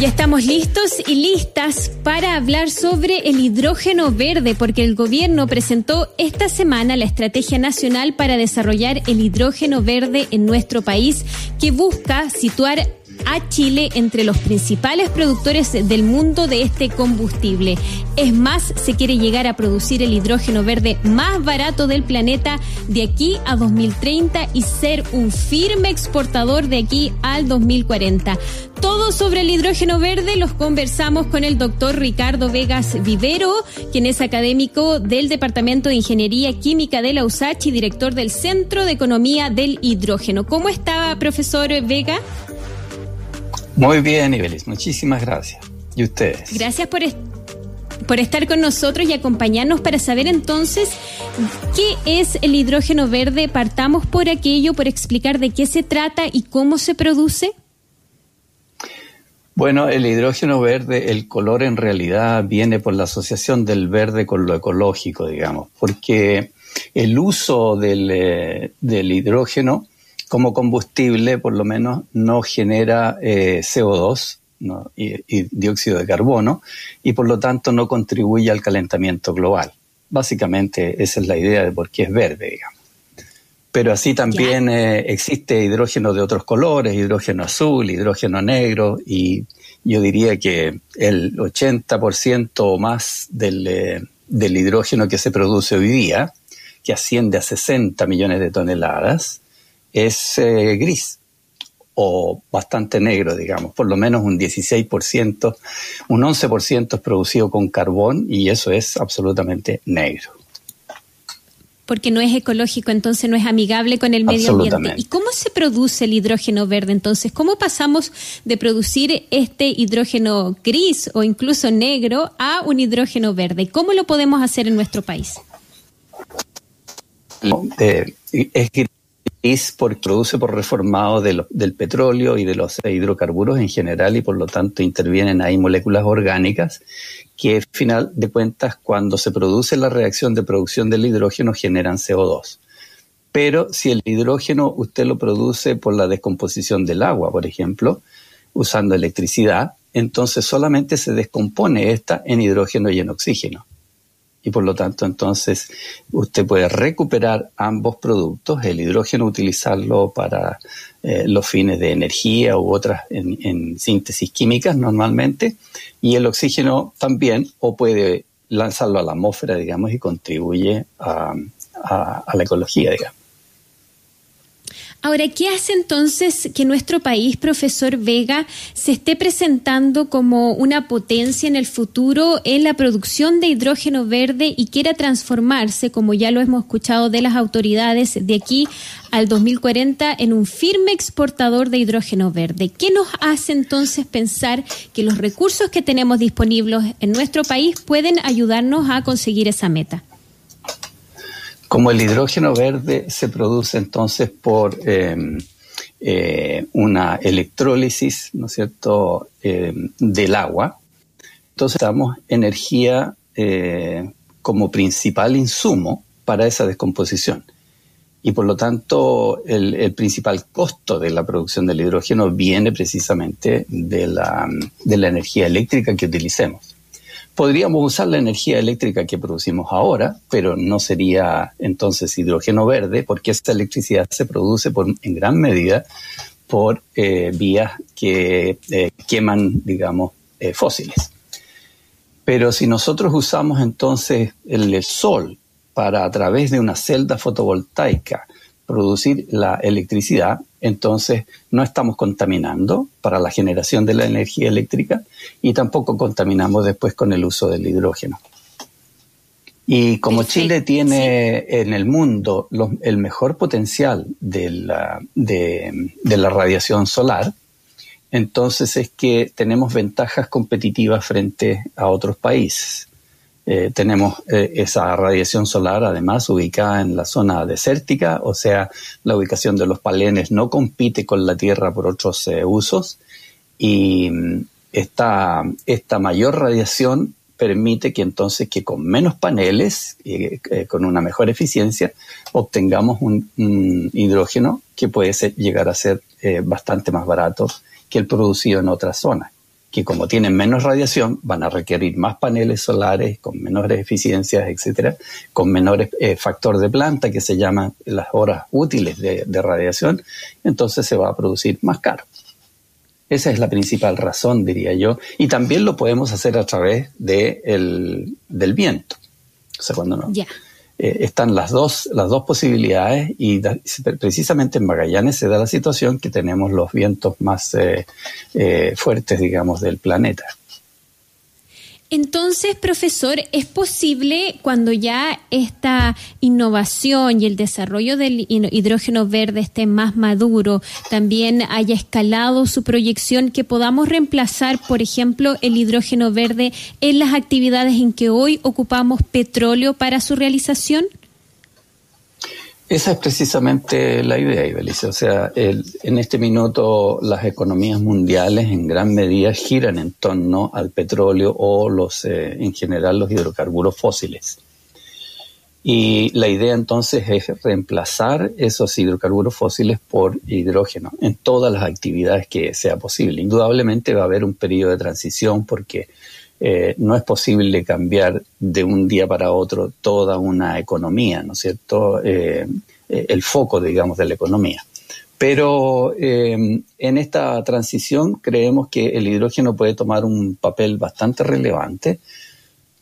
Ya estamos listos y listas para hablar sobre el hidrógeno verde, porque el gobierno presentó esta semana la Estrategia Nacional para Desarrollar el Hidrógeno Verde en nuestro país, que busca situar a Chile entre los principales productores del mundo de este combustible. Es más, se quiere llegar a producir el hidrógeno verde más barato del planeta de aquí a 2030 y ser un firme exportador de aquí al 2040. Todo sobre el hidrógeno verde los conversamos con el doctor Ricardo Vegas Vivero, quien es académico del Departamento de Ingeniería Química de la USACH y director del Centro de Economía del Hidrógeno. ¿Cómo estaba, profesor Vega? Muy bien, Ibelis, muchísimas gracias. ¿Y ustedes? Gracias por, por estar con nosotros y acompañarnos para saber entonces qué es el hidrógeno verde. Partamos por aquello, por explicar de qué se trata y cómo se produce. Bueno, el hidrógeno verde, el color en realidad viene por la asociación del verde con lo ecológico, digamos, porque el uso del, eh, del hidrógeno como combustible, por lo menos, no genera eh, CO2 y, dióxido de carbono y por lo tanto no contribuye al calentamiento global. Básicamente esa es la idea de por qué es verde, digamos. Pero así también eh, existe hidrógeno de otros colores, hidrógeno azul, hidrógeno negro y yo diría que el 80% o más del, eh, del hidrógeno que se produce hoy día, que asciende a 60 millones de toneladas, es eh, gris o bastante negro, digamos, por lo menos un 16%, un 11% es producido con carbón y eso es absolutamente negro. Porque no es ecológico, entonces no es amigable con el medio ambiente. ¿Y cómo se produce el hidrógeno verde entonces? ¿Cómo pasamos de producir este hidrógeno gris o incluso negro a un hidrógeno verde? ¿Cómo lo podemos hacer en nuestro país? Eh, es que porque produce por reformado del petróleo y de los hidrocarburos en general y por lo tanto intervienen ahí moléculas orgánicas que al final de cuentas cuando se produce la reacción de producción del hidrógeno generan CO2. Pero si el hidrógeno usted lo produce por la descomposición del agua, por ejemplo, usando electricidad, entonces solamente se descompone esta en hidrógeno y en oxígeno y por lo tanto entonces usted puede recuperar ambos productos, el hidrógeno utilizarlo para eh, los fines de energía u otras en, síntesis químicas normalmente y el oxígeno también o puede lanzarlo a la atmósfera digamos y contribuye a, a la ecología digamos. Ahora, ¿qué hace entonces que nuestro país, profesor Vega, se esté presentando como una potencia en el futuro en la producción de hidrógeno verde y quiera transformarse, como ya lo hemos escuchado de las autoridades, de aquí al 2040 en un firme exportador de hidrógeno verde? ¿Qué nos hace entonces pensar que los recursos que tenemos disponibles en nuestro país pueden ayudarnos a conseguir esa meta? Como el hidrógeno verde se produce entonces por em, eh, una electrólisis, ¿no es cierto?, em, del agua. Entonces damos energía eh, como principal insumo para esa descomposición. Y por lo tanto, el, principal costo de la producción del hidrógeno viene precisamente de la energía eléctrica que utilicemos podríamos usar la energía eléctrica que producimos ahora, pero no sería entonces hidrógeno verde, porque esta electricidad se produce en gran medida por eh, vías que eh, queman, digamos, eh, fósiles. Pero si nosotros usamos entonces el sol para a través de una celda fotovoltaica producir la electricidad, entonces no estamos contaminando para la generación de la energía eléctrica y tampoco contaminamos después con el uso del hidrógeno. Y como Chile tiene en el mundo el mejor potencial de la, de la radiación solar, entonces es que tenemos ventajas competitivas frente a otros países. Eh, tenemos eh, esa radiación solar además ubicada en la zona desértica, o sea, la ubicación de los palenes no compite con la Tierra por otros eh, usos. Y mm, esta, esta mayor radiación permite que entonces que con menos paneles, y con una mejor eficiencia, obtengamos un, hidrógeno que puede llegar a ser bastante más barato que el producido en otras zonas que como tienen menos radiación van a requerir más paneles solares con menores eficiencias, etcétera, con menores eh, factor de planta que se llaman las horas útiles de, radiación, entonces se va a producir más caro. Esa es la principal razón, diría yo, y también lo podemos hacer a través de del viento. O sea, cuando no, eh, están las dos, las dos posibilidades y precisamente en Magallanes se da la situación que tenemos los vientos más eh, eh, fuertes, digamos, del planeta. Entonces, profesor, ¿es posible cuando ya esta innovación y el desarrollo del hidrógeno verde esté más maduro, también haya escalado su proyección, que podamos reemplazar, por ejemplo, el hidrógeno verde en las actividades en que hoy ocupamos petróleo para su realización? Esa es precisamente la idea, Ibelice. O sea, en este minuto las economías mundiales en gran medida giran en torno al petróleo o los, eh, en general los hidrocarburos fósiles. Y la idea entonces es reemplazar esos hidrocarburos fósiles por hidrógeno en todas las actividades que sea posible. Indudablemente va a haber un periodo de transición porque eh, no es posible cambiar de un día para otro toda una economía, ¿no es cierto? Eh, eh, el foco, digamos, de la economía. Pero en esta transición creemos que el hidrógeno puede tomar un papel bastante relevante,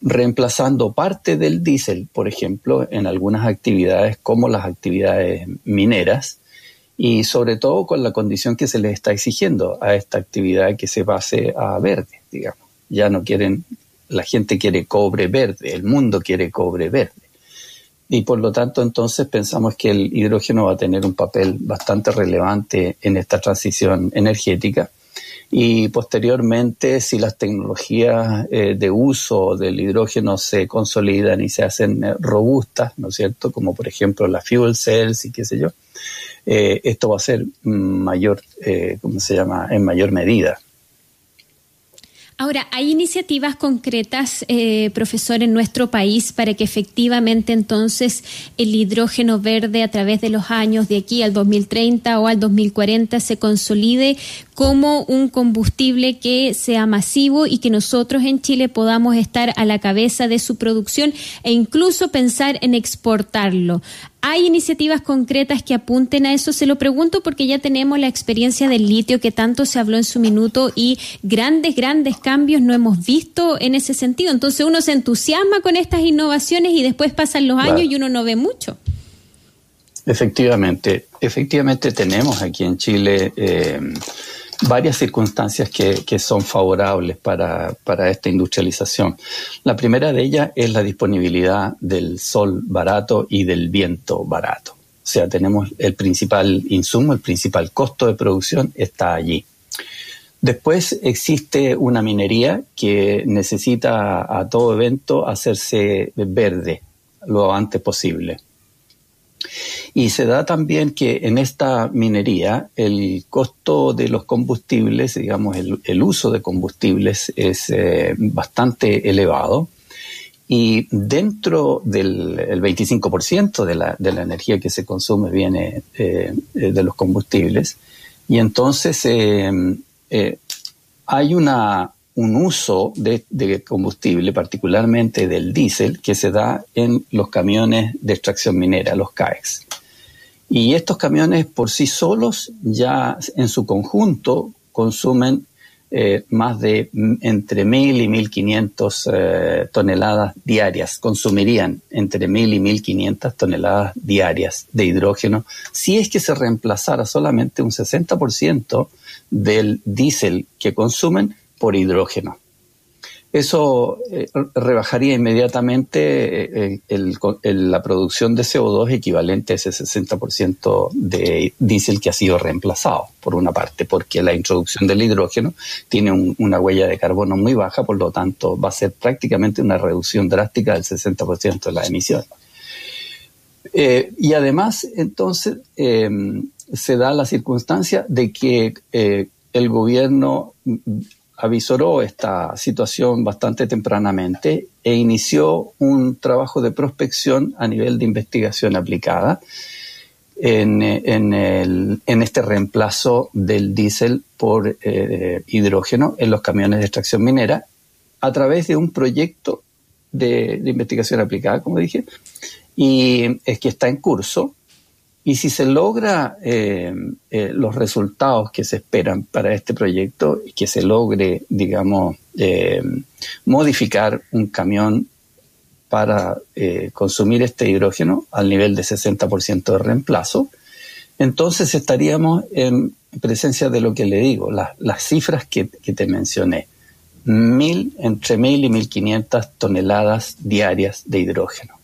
reemplazando parte del diésel, por ejemplo, en algunas actividades como las actividades mineras, y sobre todo con la condición que se le está exigiendo a esta actividad que se base a verde, digamos ya no quieren, la gente quiere cobre verde, el mundo quiere cobre verde. Y por lo tanto, entonces pensamos que el hidrógeno va a tener un papel bastante relevante en esta transición energética. Y posteriormente, si las tecnologías eh, de uso del hidrógeno se consolidan y se hacen eh, robustas, ¿no es cierto? Como por ejemplo las fuel cells y qué sé yo, eh, esto va a ser mayor, ¿cómo se llama?, en mayor medida. Ahora, ¿hay iniciativas concretas, eh, profesor, en nuestro país para que efectivamente entonces el hidrógeno verde a través de los años de aquí al 2030 o al 2040 se consolide como un combustible que sea masivo y que nosotros en Chile podamos estar a la cabeza de su producción e incluso pensar en exportarlo? ¿Hay iniciativas concretas que apunten a eso? Se lo pregunto porque ya tenemos la experiencia del litio que tanto se habló en su minuto y grandes, grandes cambios no hemos visto en ese sentido. Entonces uno se entusiasma con estas innovaciones y después pasan los años y uno no ve mucho. Efectivamente, efectivamente tenemos aquí en Chile eh, varias circunstancias que, son favorables para, esta industrialización. La primera de ellas es la disponibilidad del sol barato y del viento barato. O sea, tenemos el principal insumo, el principal costo de producción está allí. Después existe una minería que necesita a todo evento hacerse verde lo antes posible. Y se da también que en esta minería el costo de los combustibles, digamos, el, uso de combustibles es eh, bastante elevado. Y dentro del 25% de la, de la energía que se consume viene eh, de los combustibles. Y entonces eh, hay una, un uso de, combustible, particularmente del diésel, que se da en los camiones de extracción minera, los CAEX. Y estos camiones por sí solos ya en su conjunto consumen eh, más de entre 1.000 y 1.500 eh, toneladas diarias, consumirían entre 1.000 y 1.500 toneladas diarias de hidrógeno si es que se reemplazara solamente un 60% del diésel que consumen por hidrógeno. Eso eh, rebajaría inmediatamente eh, la producción de CO2 equivalente a ese 60% de diésel que ha sido reemplazado, por una parte, porque la introducción del hidrógeno tiene una huella de carbono muy baja, por lo tanto va a ser prácticamente una reducción drástica del 60% de las emisiones. Eh, y además, entonces, se da la circunstancia de que el gobierno avisoró esta situación bastante tempranamente e inició un trabajo de prospección a nivel de investigación aplicada en, en, este reemplazo del diésel por eh, hidrógeno en los camiones de extracción minera a través de un proyecto de, investigación aplicada, como dije, y es que está en curso. Y si se logra eh, eh, los resultados que se esperan para este proyecto, y que se logre, digamos, modificar un camión para eh, consumir este hidrógeno al nivel de 60% de reemplazo, entonces estaríamos en presencia de lo que le digo, las cifras que, te mencioné. Mil, entre mil y mil quinientas toneladas diarias de hidrógeno.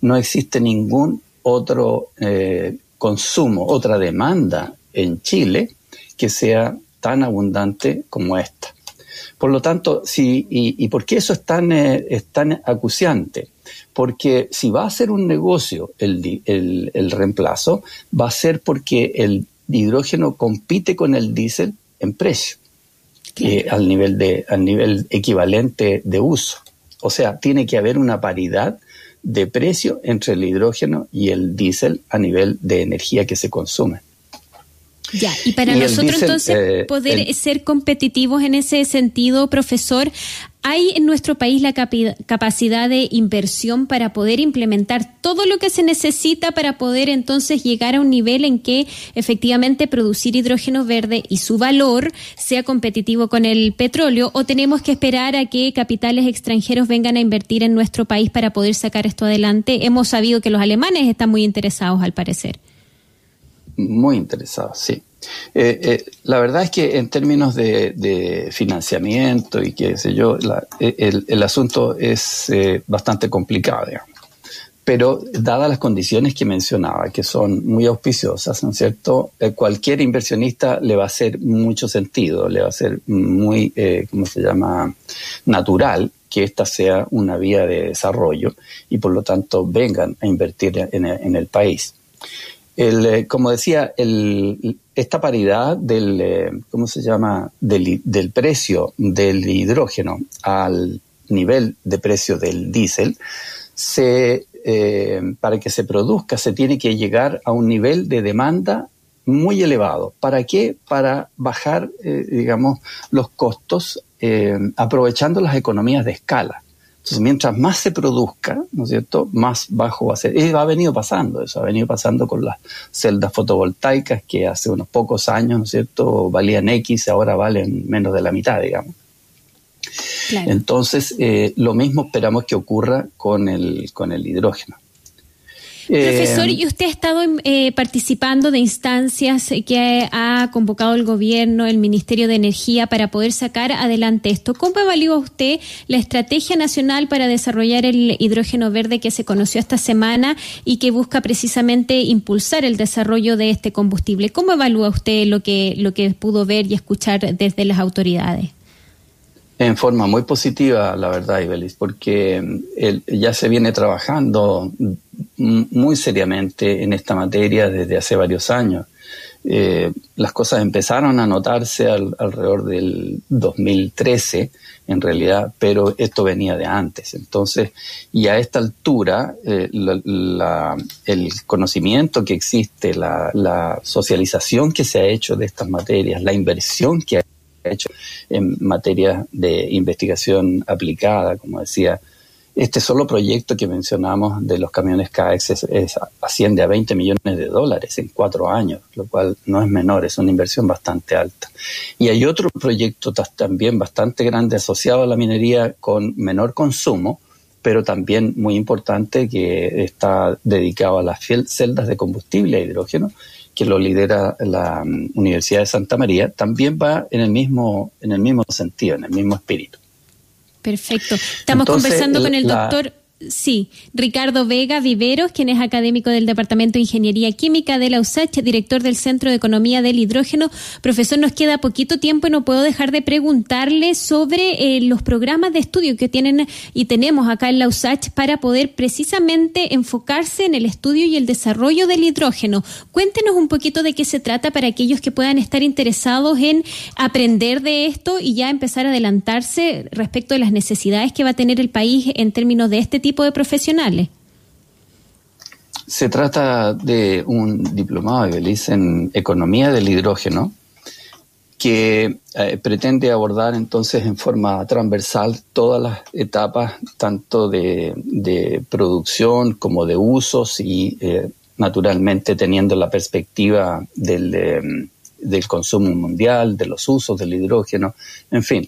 No existe ningún otro eh, consumo, otra demanda en Chile que sea tan abundante como esta. Por lo tanto, si, y, por qué eso es tan, eh, es tan acuciante? Porque si va a ser un negocio el, el, reemplazo, va a ser porque el hidrógeno compite con el diésel en precio, eh, al, nivel de, al nivel equivalente de uso. O sea, tiene que haber una paridad de precio entre el hidrógeno y el diésel a nivel de energía que se consume. Ya, y para nosotros entonces eh, poder ser competitivos en ese sentido, profesor, ¿hay en nuestro país la capacidad de inversión para poder implementar todo lo que se necesita para poder entonces llegar a un nivel en que efectivamente producir hidrógeno verde y su valor sea competitivo con el petróleo o tenemos que esperar a que capitales extranjeros vengan a invertir en nuestro país para poder sacar esto adelante? Hemos sabido que los alemanes están muy interesados al parecer. Muy interesado, sí. Eh, eh, la verdad es que en términos de, financiamiento y qué sé yo, eh, el, asunto es bastante complicado, digamos. Pero dadas las condiciones que mencionaba, que son muy auspiciosas, ¿no es cierto? cualquier inversionista le va a hacer mucho sentido, le va a ser muy, ¿cómo se llama?, natural que esta sea una vía de desarrollo y por lo tanto vengan a invertir en el país. El, eh, como decía, el, esta paridad del, eh, ¿cómo se llama? Del, precio del hidrógeno al nivel de precio del diésel, se, eh, para que se produzca se tiene que llegar a un nivel de demanda muy elevado. ¿Para qué? Para bajar, digamos, los costos aprovechando las economías de escala. Entonces, mientras más se produzca, ¿no es cierto?, más bajo va a ser. Y ha venido pasando eso, ha venido pasando con las celdas fotovoltaicas que hace unos pocos años, ¿no es cierto?, valían X, ahora valen menos de la mitad, digamos. Entonces, eh, lo mismo esperamos que ocurra con el, con el hidrógeno. Profesor, eh, ¿y usted ha estado eh, participando de instancias que ha convocado el gobierno, el Ministerio de Energía, para poder sacar adelante esto? ¿Cómo evalúa usted la estrategia nacional para desarrollar el hidrógeno verde que se conoció esta semana y que busca precisamente impulsar el desarrollo de este combustible? ¿Cómo evalúa usted lo que, lo que pudo ver y escuchar desde las autoridades? En forma muy positiva, la verdad, Ibelis, porque mm, ya se viene trabajando muy seriamente en esta materia desde hace varios años. Eh, las cosas empezaron a notarse alrededor del 2013, en realidad, pero esto venía de antes. Entonces, y a esta altura, eh, el conocimiento que existe, la, la socialización que se ha hecho de estas materias, la inversión que ha hecho en materia de investigación aplicada, como decía. Este solo proyecto que mencionamos de los camiones CAEX asciende a 20 millones de dólares en cuatro años, lo cual no es menor, es una inversión bastante alta. Y hay otro proyecto también bastante grande asociado a la minería con menor consumo, pero también muy importante que está dedicado a las celdas de combustible a hidrógeno que lo lidera la mm, Universidad de Santa María, también va en el mismo, en el mismo sentido, en el mismo espíritu. Perfecto. Estamos conversando con el doctor Sí, Ricardo Vega Viveros, quien es académico del Departamento de Ingeniería Química de la USACH, director del Centro de Economía del Hidrógeno. Profesor, nos queda poquito tiempo y no puedo dejar de preguntarle sobre eh, los programas de estudio que tienen y tenemos acá en la USACH para poder precisamente enfocarse en el estudio y el desarrollo del hidrógeno. Cuéntenos un poquito de qué se trata para aquellos que puedan estar interesados en aprender de esto y ya empezar a adelantarse respecto de las necesidades que va a tener el país en términos de este tipo tipo de profesionales? Se trata de un diplomado de Belice en economía del hidrógeno que eh, pretende abordar entonces en forma transversal todas las etapas, tanto de, producción como de usos y eh, naturalmente teniendo la perspectiva del, em, del consumo mundial, de los usos del hidrógeno, en fin,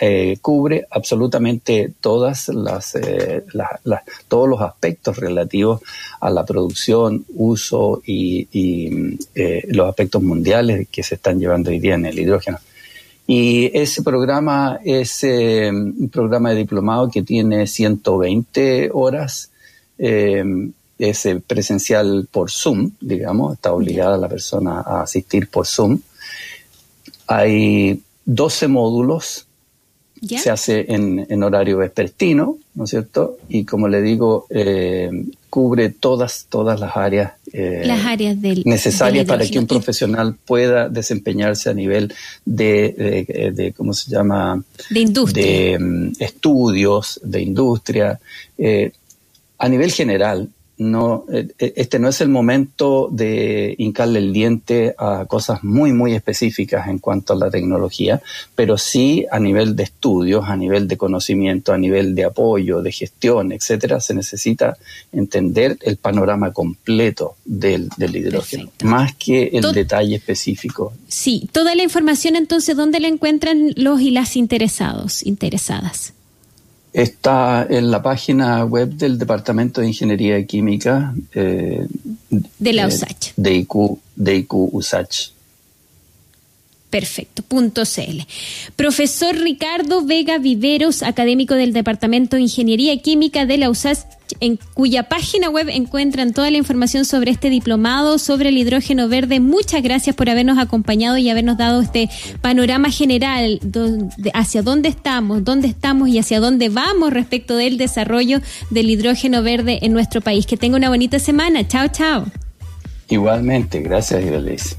eh, cubre absolutamente todas las, eh, todos los aspectos relativos a la producción, uso y, eh, los aspectos mundiales que se están llevando hoy día en el hidrógeno. Y ese programa es un programa de diplomado que tiene 120 horas es eh, presencial por Zoom, digamos, está obligada la persona a asistir por Zoom. Hay 12 módulos, se hace en, horario vespertino, ¿no es cierto? Y como le digo, eh, cubre todas, todas las áreas, eh, las áreas necesarias para que un profesional pueda desempeñarse a nivel de, de, ¿cómo se llama? De industria. De mm, estudios, de industria. a nivel general, no, eh, eh, este no es el momento de hincarle el diente a cosas muy, muy específicas en cuanto a la tecnología, pero sí a nivel de estudios, a nivel de conocimiento, a nivel de apoyo, de gestión, etcétera, se necesita entender el panorama completo del, hidrógeno, más que el detalle específico. Sí, toda la información entonces, ¿dónde la encuentran los y las interesados, interesadas? Está en la página web del Departamento de Ingeniería Química eh, de la USACH. De IQ, de IQ USACH. Perfecto, punto CL. Profesor Ricardo Vega Viveros, académico del Departamento de Ingeniería Química de la USACH, en cuya página web encuentran toda la información sobre este diplomado, sobre el hidrógeno verde. Muchas gracias por habernos acompañado y habernos dado este panorama general hacia dónde estamos, dónde estamos y hacia dónde vamos respecto del desarrollo del hidrógeno verde en nuestro país. Que tenga una bonita semana. Chao, chao. Igualmente, gracias, Ibelis.